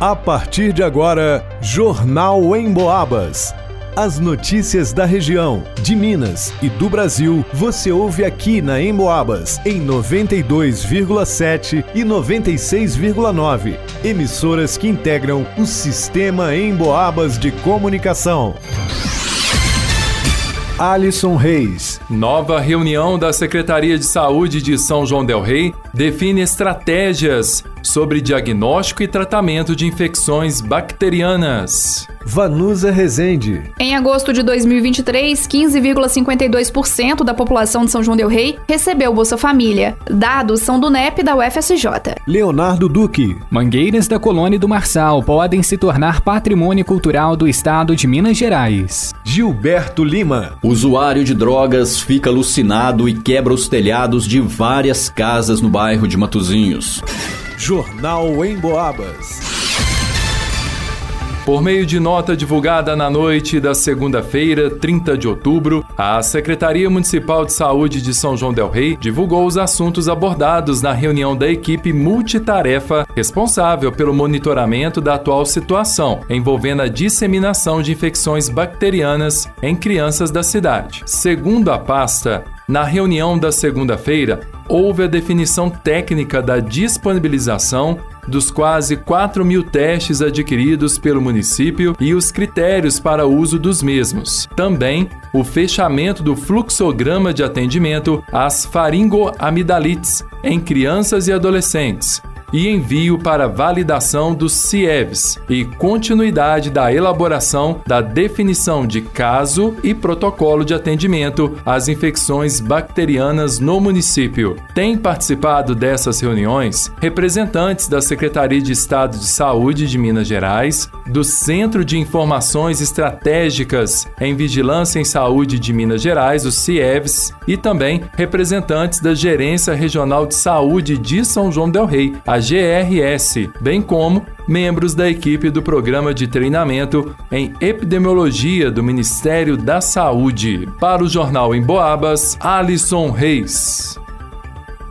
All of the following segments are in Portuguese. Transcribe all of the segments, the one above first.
A partir de agora, Jornal em Boabas. As notícias da região, de Minas e do Brasil, você ouve aqui na Emboabas, em 92,7 e 96,9. Emissoras que integram o sistema Emboabas de comunicação. Alisson Reis. Nova reunião da Secretaria de Saúde de São João Del Rei define estratégias sobre diagnóstico e tratamento de infecções bacterianas. Vanusa Rezende. Em agosto de 2023, 15,52% da população de São João del Rei recebeu Bolsa Família. Dados são do NEP da UFSJ. Leonardo Duque. Mangueiras da Colônia do Marçal podem se tornar patrimônio cultural do estado de Minas Gerais. Gilberto Lima. Usuário de drogas fica alucinado e quebra os telhados de várias casas no bairro de Matozinhos. Jornal em Boabas. Por meio de nota divulgada na noite da segunda-feira, 30 de outubro, a Secretaria Municipal de Saúde de São João Del Rei divulgou os assuntos abordados na reunião da equipe multitarefa responsável pelo monitoramento da atual situação, envolvendo a disseminação de infecções bacterianas em crianças da cidade. Segundo a pasta, na reunião da segunda-feira, houve a definição técnica da disponibilização dos quase 4 mil testes adquiridos pelo município e os critérios para uso dos mesmos. Também o fechamento do fluxograma de atendimento às faringoamidalites em crianças e adolescentes, e envio para validação dos CIEVs e continuidade da elaboração da definição de caso e protocolo de atendimento às infecções bacterianas no município. Tem participado dessas reuniões representantes da Secretaria de Estado de Saúde de Minas Gerais, do Centro de Informações Estratégicas em Vigilância em Saúde de Minas Gerais, os CIEVs, e também representantes da Gerência Regional de Saúde de São João del Rei, a GRS, bem como membros da equipe do Programa de Treinamento em Epidemiologia do Ministério da Saúde. Para o Jornal em Boabas, Alisson Reis.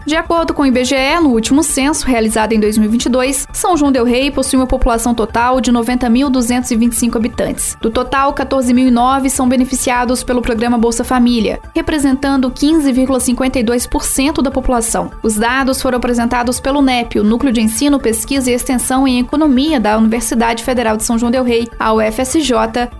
De acordo com o IBGE, no último censo realizado em 2022, São João del Rei possui uma população total de 90.225 habitantes. Do total, 14.009 são beneficiados pelo programa Bolsa Família, representando 15,52% da população. Os dados foram apresentados pelo NEP, o Núcleo de Ensino, Pesquisa e Extensão em Economia da Universidade Federal de São João del Rei, a UFSJ,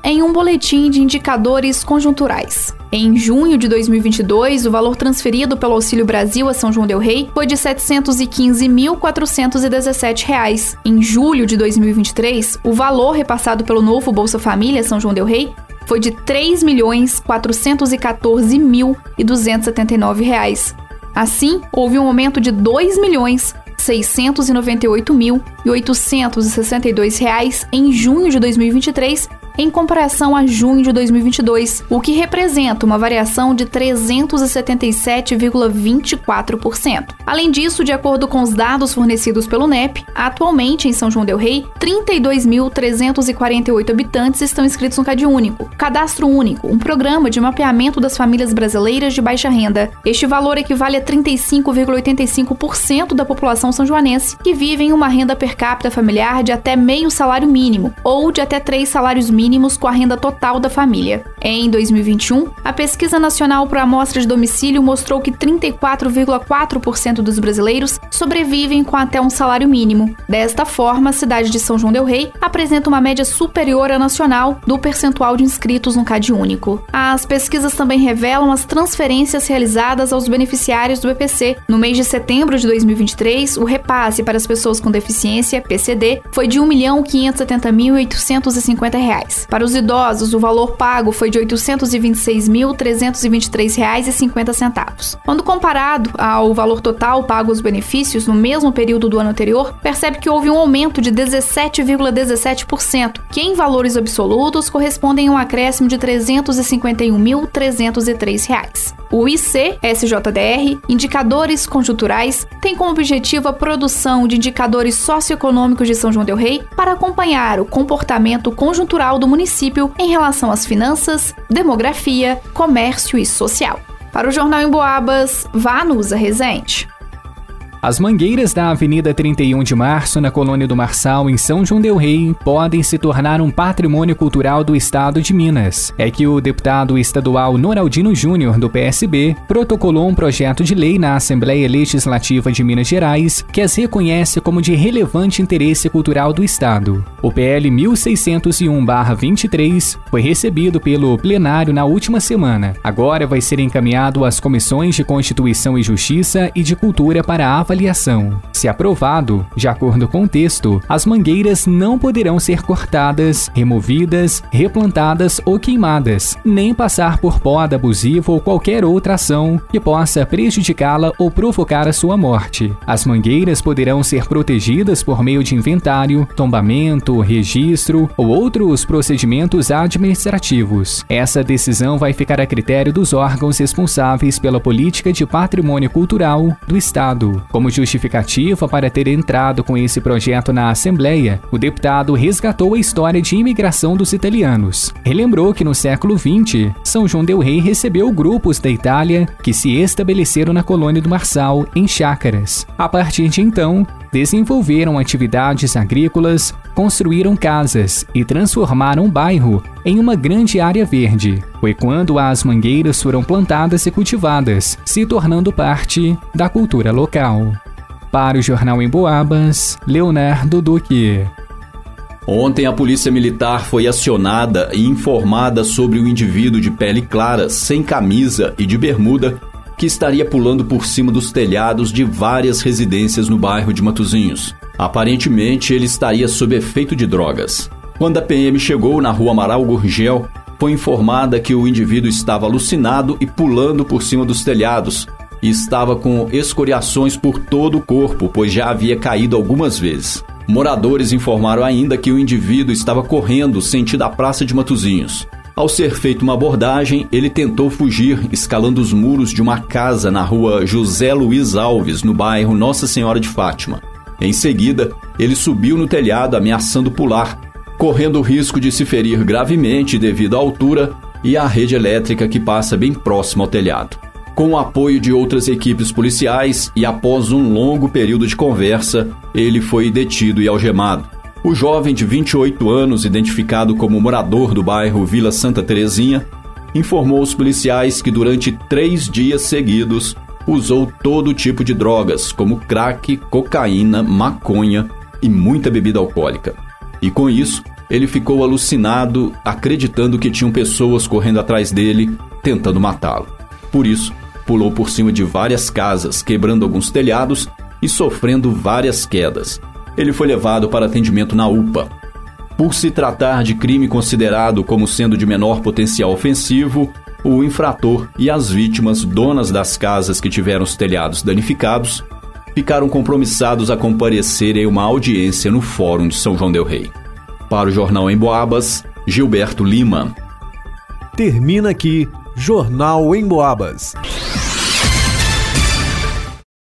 em um boletim de indicadores conjunturais. Em junho de 2022, o valor transferido pelo Auxílio Brasil a São João del Rei foi de R$ 715.417. Em julho de 2023, o valor repassado pelo novo Bolsa Família São João del Rei foi de R$ 3.414.279. Assim, houve um aumento de R$ 2.698.862 em junho de 2023 em comparação a junho de 2022, o que representa uma variação de 377,24%. Além disso, de acordo com os dados fornecidos pelo NEP, atualmente em São João del Rei, 32.348 habitantes estão inscritos no CadÚnico, Cadastro Único, um programa de mapeamento das famílias brasileiras de baixa renda. Este valor equivale a 35,85% da população são-joanense que vive em uma renda per capita familiar de até meio salário mínimo ou de até três salários mínimos mínimos com a renda total da família. Em 2021, a Pesquisa Nacional por Amostra de Domicílio mostrou que 34,4% dos brasileiros sobrevivem com até um salário mínimo. Desta forma, a cidade de São João del Rei apresenta uma média superior à nacional do percentual de inscritos no CAD único. As pesquisas também revelam as transferências realizadas aos beneficiários do BPC. No mês de setembro de 2023, o repasse para as pessoas com deficiência, PCD, foi de R$ 1.570.850. Para os idosos, o valor pago foi de R$ 826.323,50. Quando comparado ao valor total pago aos benefícios no mesmo período do ano anterior, percebe que houve um aumento de 17,17%, que em valores absolutos correspondem a um acréscimo de R$ 351.303. O IC-SJDR, Indicadores Conjunturais, tem como objetivo a produção de indicadores socioeconômicos de São João del Rei para acompanhar o comportamento conjuntural do município em relação às finanças, demografia, comércio e social. Para o Jornal em Boabas, Vanusa Rezende. As mangueiras da Avenida 31 de Março, na Colônia do Marçal, em São João del Rei, podem se tornar um patrimônio cultural do Estado de Minas. É que o deputado estadual Noraldino Júnior, do PSB, protocolou um projeto de lei na Assembleia Legislativa de Minas Gerais que as reconhece como de relevante interesse cultural do Estado. O PL 1601-23 foi recebido pelo plenário na última semana. Agora vai ser encaminhado às comissões de Constituição e Justiça e de Cultura para avaliação. Se aprovado, de acordo com o texto, as mangueiras não poderão ser cortadas, removidas, replantadas ou queimadas, nem passar por poda abusiva ou qualquer outra ação que possa prejudicá-la ou provocar a sua morte. As mangueiras poderão ser protegidas por meio de inventário, tombamento, registro ou outros procedimentos administrativos. Essa decisão vai ficar a critério dos órgãos responsáveis pela política de patrimônio cultural do Estado. Como justificativa para ter entrado com esse projeto na Assembleia, o deputado resgatou a história de imigração dos italianos. Relembrou que no século XX, São João del Rei recebeu grupos da Itália que se estabeleceram na colônia do Marçal, em chácaras. A partir de então, desenvolveram atividades agrícolas, construíram casas e transformaram o bairro em uma grande área verde. Foi quando as mangueiras foram plantadas e cultivadas, se tornando parte da cultura local. Para o Jornal em Boabas, Leonardo Duque. Ontem a polícia militar foi acionada e informada sobre o indivíduo de pele clara, sem camisa e de bermuda, que estaria pulando por cima dos telhados de várias residências no bairro de Matozinhos. Aparentemente, ele estaria sob efeito de drogas. Quando a PM chegou na rua Amaral Gurgel, foi informada que o indivíduo estava alucinado e pulando por cima dos telhados e estava com escoriações por todo o corpo, pois já havia caído algumas vezes. Moradores informaram ainda que o indivíduo estava correndo sentido a Praça de Matozinhos. Ao ser feita uma abordagem, ele tentou fugir, escalando os muros de uma casa na rua José Luiz Alves, no bairro Nossa Senhora de Fátima. Em seguida, ele subiu no telhado ameaçando pular, correndo o risco de se ferir gravemente devido à altura e à rede elétrica que passa bem próximo ao telhado. Com o apoio de outras equipes policiais e após um longo período de conversa, ele foi detido e algemado. O jovem de 28 anos, identificado como morador do bairro Vila Santa Terezinha, informou aos policiais que durante três dias seguidos usou todo tipo de drogas, como crack, cocaína, maconha e muita bebida alcoólica. E com isso, ele ficou alucinado, acreditando que tinham pessoas correndo atrás dele, tentando matá-lo. Por isso, pulou por cima de várias casas, quebrando alguns telhados e sofrendo várias quedas ele foi levado para atendimento na UPA. Por se tratar de crime considerado como sendo de menor potencial ofensivo, o infrator e as vítimas, donas das casas que tiveram os telhados danificados, ficaram compromissados a comparecer em uma audiência no Fórum de São João Del Rei. Para o Jornal em Boabas, Gilberto Lima. Termina aqui Jornal em Boabas.